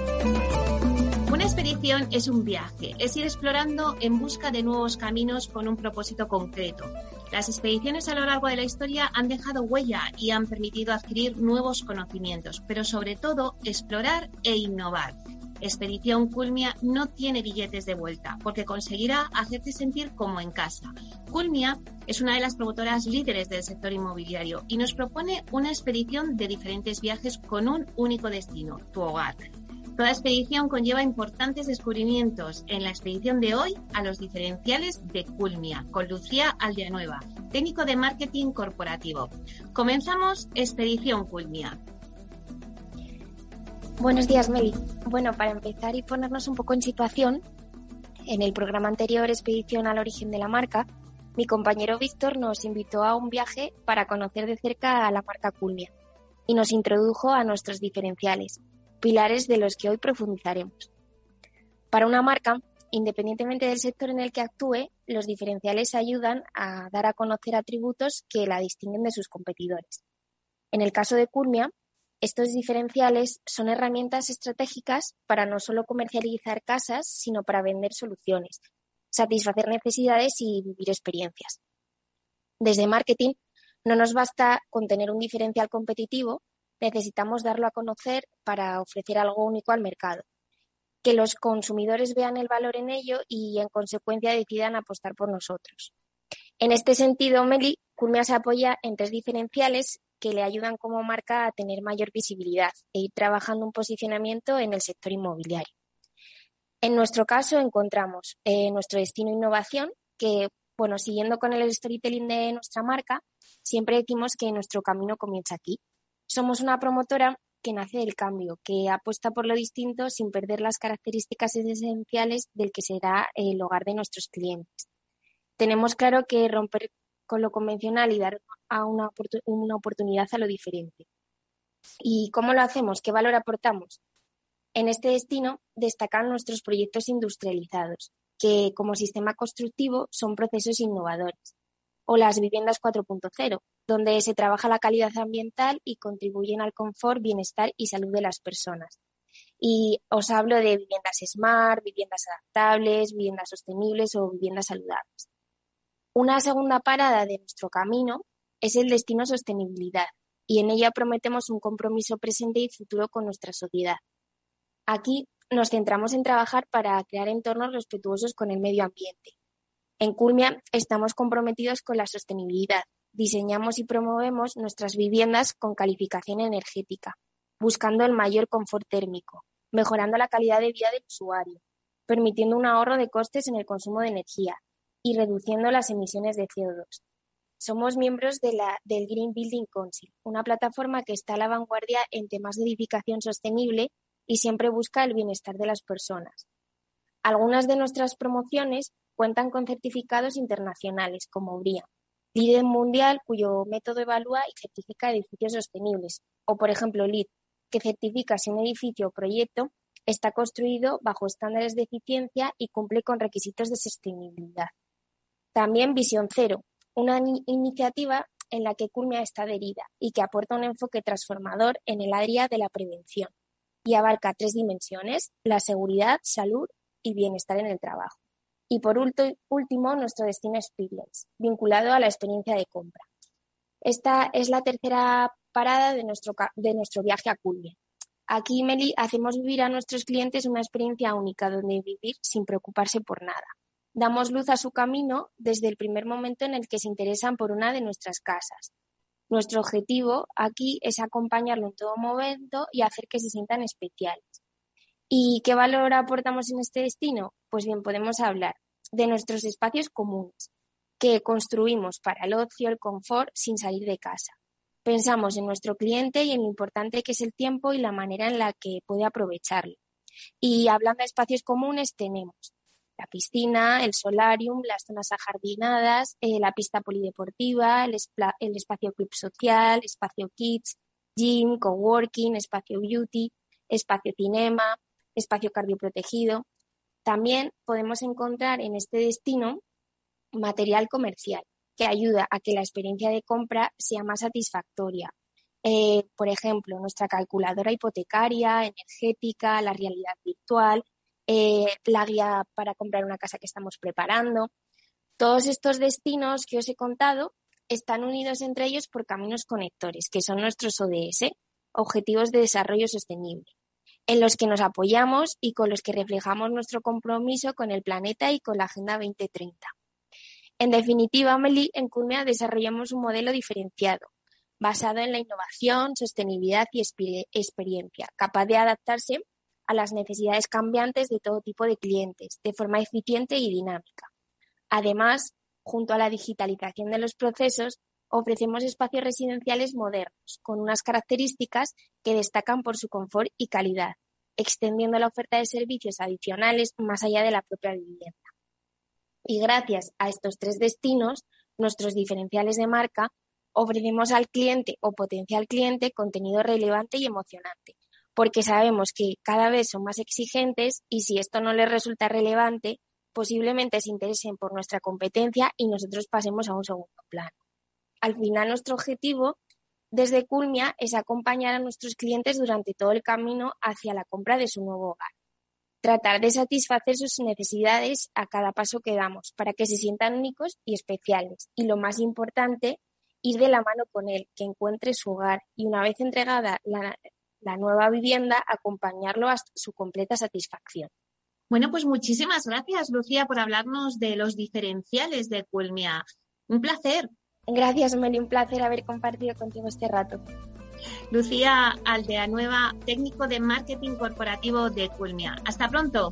Una expedición es un viaje, es ir explorando en busca de nuevos caminos con un propósito concreto. Las expediciones a lo largo de la historia han dejado huella y han permitido adquirir nuevos conocimientos, pero sobre todo explorar e innovar. Expedición Culmia no tiene billetes de vuelta porque conseguirá hacerte sentir como en casa. Culmia es una de las promotoras líderes del sector inmobiliario y nos propone una expedición de diferentes viajes con un único destino, tu hogar. Toda expedición conlleva importantes descubrimientos. En la expedición de hoy, a los diferenciales de Culmia, con Lucía Aldeanueva, técnico de marketing corporativo. Comenzamos Expedición Culmia. Buenos días, Meli. Bueno, para empezar y ponernos un poco en situación, en el programa anterior, Expedición al origen de la marca, mi compañero Víctor nos invitó a un viaje para conocer de cerca a la marca Culmia y nos introdujo a nuestros diferenciales pilares de los que hoy profundizaremos. Para una marca, independientemente del sector en el que actúe, los diferenciales ayudan a dar a conocer atributos que la distinguen de sus competidores. En el caso de Curmia, estos diferenciales son herramientas estratégicas para no solo comercializar casas, sino para vender soluciones, satisfacer necesidades y vivir experiencias. Desde marketing, no nos basta con tener un diferencial competitivo, necesitamos darlo a conocer para ofrecer algo único al mercado. Que los consumidores vean el valor en ello y, en consecuencia, decidan apostar por nosotros. En este sentido, Meli, Culmia se apoya en tres diferenciales que le ayudan como marca a tener mayor visibilidad e ir trabajando un posicionamiento en el sector inmobiliario. En nuestro caso encontramos eh, nuestro destino innovación, que, bueno, siguiendo con el storytelling de nuestra marca, siempre decimos que nuestro camino comienza aquí, somos una promotora que nace del cambio, que apuesta por lo distinto sin perder las características esenciales del que será el hogar de nuestros clientes. Tenemos claro que romper con lo convencional y dar una, una oportunidad a lo diferente. ¿Y cómo lo hacemos? ¿Qué valor aportamos? En este destino destacan nuestros proyectos industrializados, que como sistema constructivo son procesos innovadores, o las viviendas 4.0, donde se trabaja la calidad ambiental y contribuyen al confort, bienestar y salud de las personas. Y os hablo de viviendas smart, viviendas adaptables, viviendas sostenibles o viviendas saludables. Una segunda parada de nuestro camino es el destino sostenibilidad y en ella prometemos un compromiso presente y futuro con nuestra sociedad. Aquí nos centramos en trabajar para crear entornos respetuosos con el medio ambiente. En Culmia estamos comprometidos con la sostenibilidad diseñamos y promovemos nuestras viviendas con calificación energética, buscando el mayor confort térmico, mejorando la calidad de vida del usuario, permitiendo un ahorro de costes en el consumo de energía y reduciendo las emisiones de CO2. Somos miembros de la, del Green Building Council, una plataforma que está a la vanguardia en temas de edificación sostenible y siempre busca el bienestar de las personas. Algunas de nuestras promociones cuentan con certificados internacionales como BRIA, líder mundial cuyo método evalúa y certifica edificios sostenibles, o por ejemplo LEED, que certifica si un edificio o proyecto está construido bajo estándares de eficiencia y cumple con requisitos de sostenibilidad. También Visión Cero, una iniciativa en la que Culmia está adherida y que aporta un enfoque transformador en el área de la prevención y abarca tres dimensiones, la seguridad, salud y bienestar en el trabajo. Y por último, nuestro destino experience, vinculado a la experiencia de compra. Esta es la tercera parada de nuestro, de nuestro viaje a Culmia. Aquí, Meli, hacemos vivir a nuestros clientes una experiencia única donde vivir sin preocuparse por nada. Damos luz a su camino desde el primer momento en el que se interesan por una de nuestras casas. Nuestro objetivo aquí es acompañarlo en todo momento y hacer que se sientan especiales. ¿Y qué valor aportamos en este destino? Pues bien, podemos hablar de nuestros espacios comunes que construimos para el ocio, el confort, sin salir de casa. Pensamos en nuestro cliente y en lo importante que es el tiempo y la manera en la que puede aprovecharlo. Y hablando de espacios comunes, tenemos la piscina, el solarium, las zonas ajardinadas, eh, la pista polideportiva, el, el espacio club social, espacio kids, gym, coworking, espacio beauty, espacio cinema, espacio cardioprotegido. También podemos encontrar en este destino material comercial que ayuda a que la experiencia de compra sea más satisfactoria. Eh, por ejemplo, nuestra calculadora hipotecaria, energética, la realidad virtual, eh, la guía para comprar una casa que estamos preparando. Todos estos destinos que os he contado están unidos entre ellos por caminos conectores, que son nuestros ODS, Objetivos de Desarrollo Sostenible, en los que nos apoyamos y con los que reflejamos nuestro compromiso con el planeta y con la Agenda 2030. En definitiva, Meli, en Culmea desarrollamos un modelo diferenciado, basado en la innovación, sostenibilidad y experiencia, capaz de adaptarse a las necesidades cambiantes de todo tipo de clientes, de forma eficiente y dinámica. Además, junto a la digitalización de los procesos, ofrecemos espacios residenciales modernos, con unas características que destacan por su confort y calidad, extendiendo la oferta de servicios adicionales más allá de la propia vivienda. Y gracias a estos tres destinos, nuestros diferenciales de marca, ofrecemos al cliente o potencial cliente contenido relevante y emocionante, porque sabemos que cada vez son más exigentes y si esto no les resulta relevante, posiblemente se interesen por nuestra competencia y nosotros pasemos a un segundo plano. Al final, nuestro objetivo desde Culmia es acompañar a nuestros clientes durante todo el camino hacia la compra de su nuevo hogar tratar de satisfacer sus necesidades a cada paso que damos para que se sientan únicos y especiales. Y lo más importante, ir de la mano con él, que encuentre su hogar y una vez entregada la, nueva vivienda, acompañarlo hasta su completa satisfacción. Bueno, pues muchísimas gracias, Lucía, por hablarnos de los diferenciales de Culmia. Un placer. Gracias, Meli, un placer haber compartido contigo este rato. Lucía Aldea Nueva, técnico de marketing corporativo de Culmia. Hasta pronto.